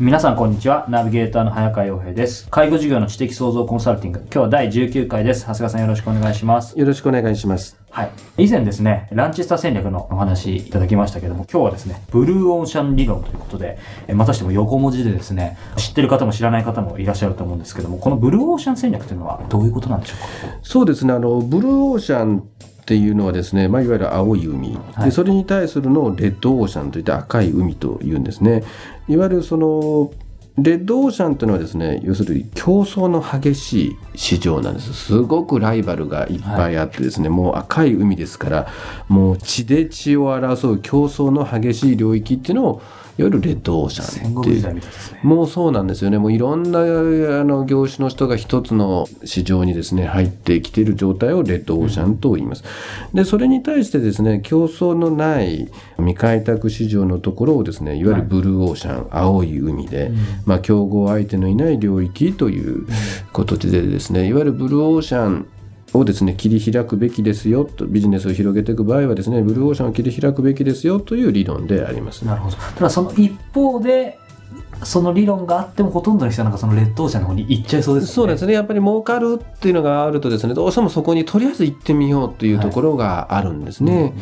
皆さんこんにちは。ナビゲーターの早川洋平です。介護事業の知的創造コンサルティング。今日は第19回です。長谷川さんよろしくお願いします。よろしくお願いします。はい。以前ですね、ランチスター戦略のお話いただきましたけども、今日はですね、ブルーオーシャン理論ということで、またしても横文字でですね、知ってる方も知らない方もいらっしゃると思うんですけども、このブルーオーシャン戦略というのはどういうことなんでしょうか？そうですね、あの、ブルーオーシャンっていうのはですね、まあ、いわゆる青い海、はい、でそれに対するのをレッドオーシャンといって赤い海というんですね。いわゆるそのレッドオーシャンというのはですね要するに競争の激しい市場なんです。すごくライバルがいっぱいあってですね、はい、もう赤い海ですからもう血で血を争う競争の激しい領域っていうのをいわゆるレッドオーシャンっていう、ね、もうそうなんですよね。もういろんなあの業種の人が一つの市場にですね入ってきている状態をレッドオーシャンと言います、うん、でそれに対してですね競争のない未開拓市場のところをですねいわゆるブルーオーシャン、はい、青い海で、うん、まあ、競合相手のいない領域ということでですねいわゆるブルーオーシャンをですね切り開くべきですよとビジネスを広げていく場合はですねブルーオーシャンを切り開くべきですよという理論であります。なるほどただその一方でその理論があってもほとんどの人はなんかその劣等者の方に行っちゃいそうですね。そうですね。やっぱり儲かるっていうのがあるとですね、どうしてもそこにとりあえず行ってみようというところがあるんですね。はいうんうん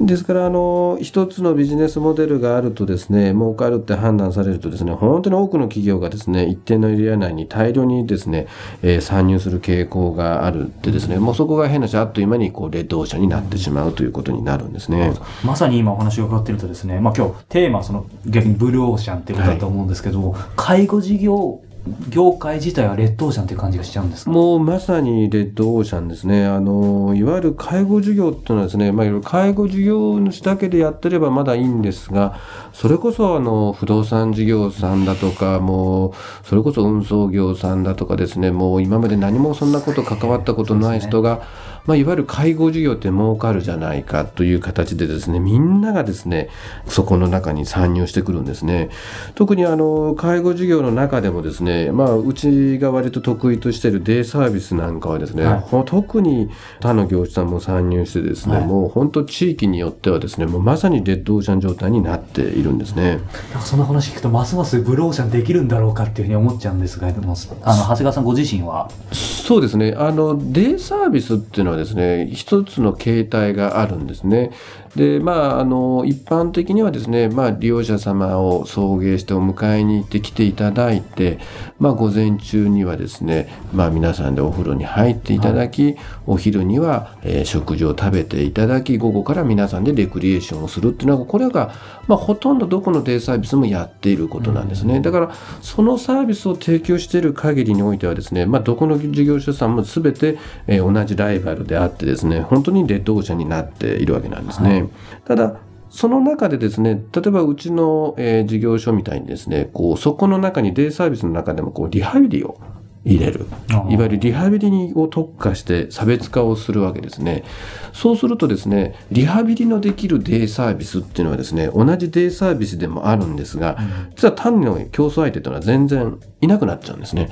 ですからあの一つのビジネスモデルがあるとですね儲かるって判断されるとですね本当に多くの企業がですね一定のエリア内に大量にですね、えー、参入する傾向があるってですねもうそこが変なしあっという間にこうレッドオーシャンになってしまうということになるんですね。まさに今お話を伺っているとですねまあ今日テーマはその逆にブルーオーシャンっていうことだと思うんですけど、はい、介護事業業界自体はレッドオーシャンっていう感じがしちゃうんですか？もうまさにレッドオーシャンですね。あの、いわゆる介護事業っていうのはですね、まあ、介護事業主だけでやってればまだいいんですが、それこそあの、不動産事業さんだとか、もう、それこそ運送業さんだとかですね、もう今まで何もそんなこと関わったことない人が、まあ、いわゆる介護事業って儲かるじゃないかという形でですね、みんながですね、そこの中に参入してくるんですね。特にあの、介護事業の中でもですね、まあ、うちが割と得意としているデイサービスなんかはですね、はい、特に他の業種さんも参入してですね、はい、もう本当地域によってはですね、もうまさにレッドオーシャン状態になっているんですね。なんかその話聞くと、ますますブルーシャンできるんだろうかっていうふうに思っちゃうんですが、あの、長谷川さんご自身は？そうですね。あの、デイサービスっていうのはですね、一つの形態があるんですね。で、まあ、あの、一般的にはですね、まあ、利用者様を送迎してお迎えに行って来ていただいて、まあ、午前中にはですね、まあ、皆さんでお風呂に入っていただき、はい、お昼には、えー、食事を食べていただき、午後から皆さんでレクリエーションをするっていうのは、これが、まあ、ほとんどどこのデイサービスもやっていることなんですね。うん、だから、そのサービスを提供している限りにおいてはですね、まあ、どこの事業者さんも全て、えー、同じライバルであってですね、本当にレッドオーシャンになっているわけなんですね。はいただ、その中でですね、例えばうちの、えー、事業所みたいにですね、こう、そこの中にデイサービスの中でもこう、リハビリを入れる。いわゆるリハビリにを特化して差別化をするわけですね。そうするとですね、リハビリのできるデイサービスっていうのはですね、同じデイサービスでもあるんですが、実は単の競争相手というのは全然いなくなっちゃうんですね。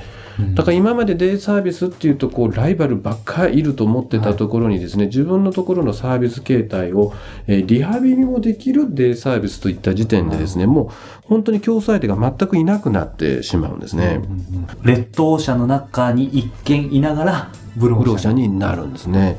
だから今までデイサービスっていうとこうライバルばっかりいると思ってたところにですね、はい、自分のところのサービス形態を、えー、リハビリもできるデイサービスといった時点でですね、もう本当に競争相手が全くいなくなってしまうんですね。レッドオーシャンの中に一見いながらブローシャンになるんですね。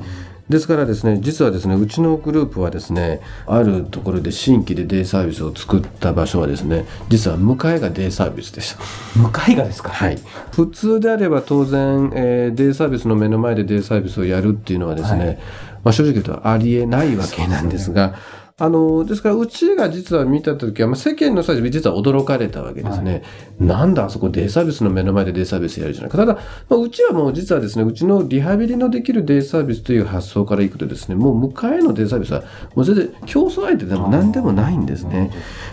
ですからですね実はですねうちのグループはですねあるところで新規でデイサービスを作った場所はですね実は向かいがデイサービスでした。向かいがですか？はい。普通であれば当然、えー、デイサービスの目の前でデイサービスをやるっていうのはですね、はい、まあ、正直言うとありえないわけなんですがあの、ですから、うちが実は見たときは、まあ、世間の人たち実は驚かれたわけですね。なんだ、あそこデイサービスの目の前でデイサービスやるじゃないか。ただ、まあ、うちはもう実はですね、うちのリハビリのできるデイサービスという発想からいくとですね、もう迎えのデイサービスは、もう全然競争相手でも何でもないんですね。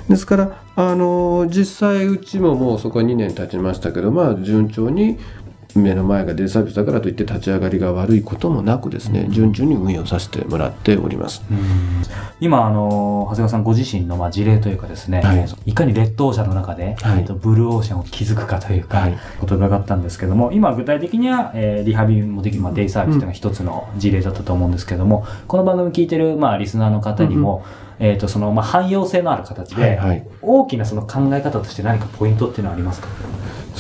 ですから、あの、実際うちももうそこは2年経ちましたけど、まあ、順調に、目の前がデイサービスだからといって立ち上がりが悪いこともなくですね、順調に運用させてもらっております。今、あの、長谷川さんご自身のまあ事例というかですね、はい。い、かに劣等者の中で、はい。えっとブルーオーシャンを築くかというか、はい。ことを伺ったんですけども、今具体的には、えーリハビリもできる、まあ、デイサービスというのが一つの事例だったと思うんですけども、この番組聞いてる、まあ、リスナーの方にも、えっ、と、その、まあ、汎用性のある形で、はいはい。大きなその考え方として何かポイントっていうのはありますか？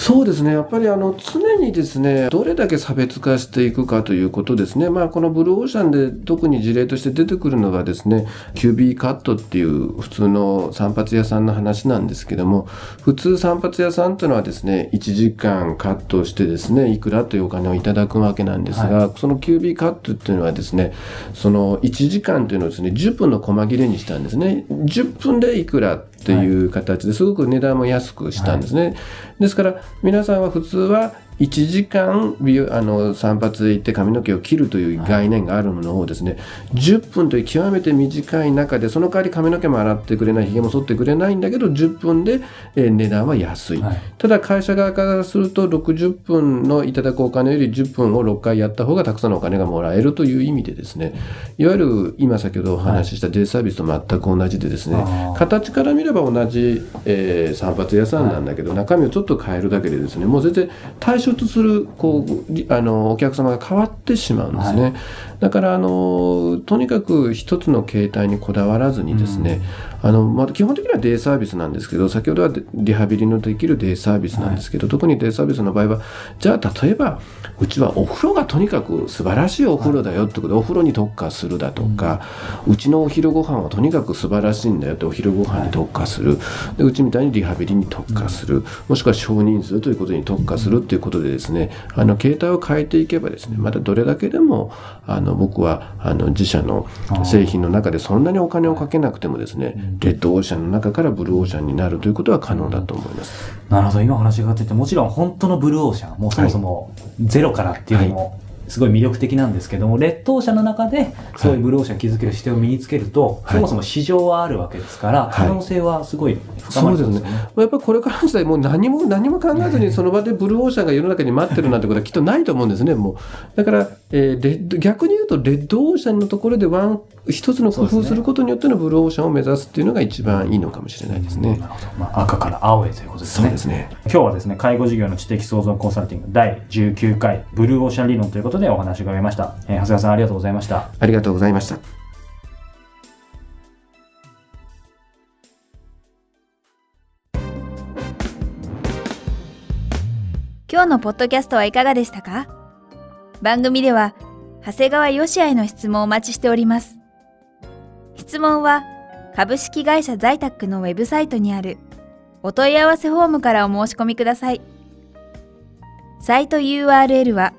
そうですね。やっぱりあの常にですね、どれだけ差別化していくかということですね。まあこのブルーオーシャンで特に事例として出てくるのがですね、 QB カットっていう普通の散髪屋さんの話なんですけども、普通散髪屋さんというのはですね、1時間カットしてですね、いくらというお金をいただくわけなんですが、その QB カットっていうのはですね、その1時間というのをですね、10分の細切れにしたんですね。10分でいくらっていう形ですごく値段も安くしたんですね。ですから皆さんは普通は1時間美容あの散髪で行って髪の毛を切るという概念があるものをですね、10分という極めて短い中でその代わり髪の毛も洗ってくれないひげも剃ってくれないんだけど10分で、えー値段は安い、はい。ただ会社側からすると60分のいただくお金より10分を6回やった方がたくさんのお金がもらえるという意味でですね。いわゆる今先ほどお話ししたデイサービスと全く同じでですね、あー。形から見れば同じ、えー散髪屋さんなんだけど、中身をちょっと変えるだけでですねもう全然対象とするこうりあのお客様が変わってしまうんですね、だからあのとにかく一つの形態にこだわらずにですね、あのまあ、基本的にはデイサービスなんですけど先ほどはデリハビリのできるデイサービスなんですけど、特にデイサービスの場合はじゃあ例えばうちはお風呂がとにかく素晴らしいお風呂だよってことで、お風呂に特化するだとか、うちのお昼ご飯はとにかく素晴らしいんだよってお昼ご飯に特化する、でうちみたいにリハビリに特化する、もしくは少人数ということに特化するっていうことでですねあの形態を変えていけばですねまたどれだけでもあの僕はあの自社の製品の中でそんなにお金をかけなくてもですねレッドオーシャンの中からブルーオーシャンになるということは可能だと思います。なるほど、今お話があってて、もちろん本当のブルーオーシャン、もうそもそもゼロからっていうのも、すごい魅力的なんですけども、劣等者の中で、そういうブルーオーシャン築ける視点を身につけると、はいそもそも市場はあるわけですから、はい可能性はすごい深まそうですねりそうですよね。。やっぱりこれからの時代、もう何も何も考えずにその場でブルーオーシャンが世の中に待ってるなんてことはきっとないと思うんですね、もう。だから、えーレッド逆に言うと、レッドオーシャンのところでワン、一つの工夫をすることによってのブルーオーシャンを目指すっていうのが一番いいのかもしれないですね。なるほど。まあ、赤から青へということですそうね。ですね。今日はですね、介護事業の知的創造コンサルティング第19回ブルーオーシャン理論ということでお話を伺いました。えー長谷川さんありがとうございました。ありがとうございました。今日のポッドキャストはいかがでしたか？番組では長谷川よしあへの質問をお待ちしております。質問は株式会社在宅のウェブサイトにある。お問い合わせフォームからお申し込みください。サイト URL は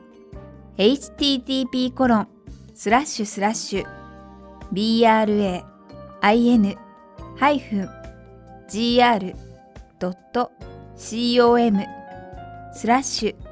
http コロンスラッシュスラッシュ bra-in-gr.com スラッシュ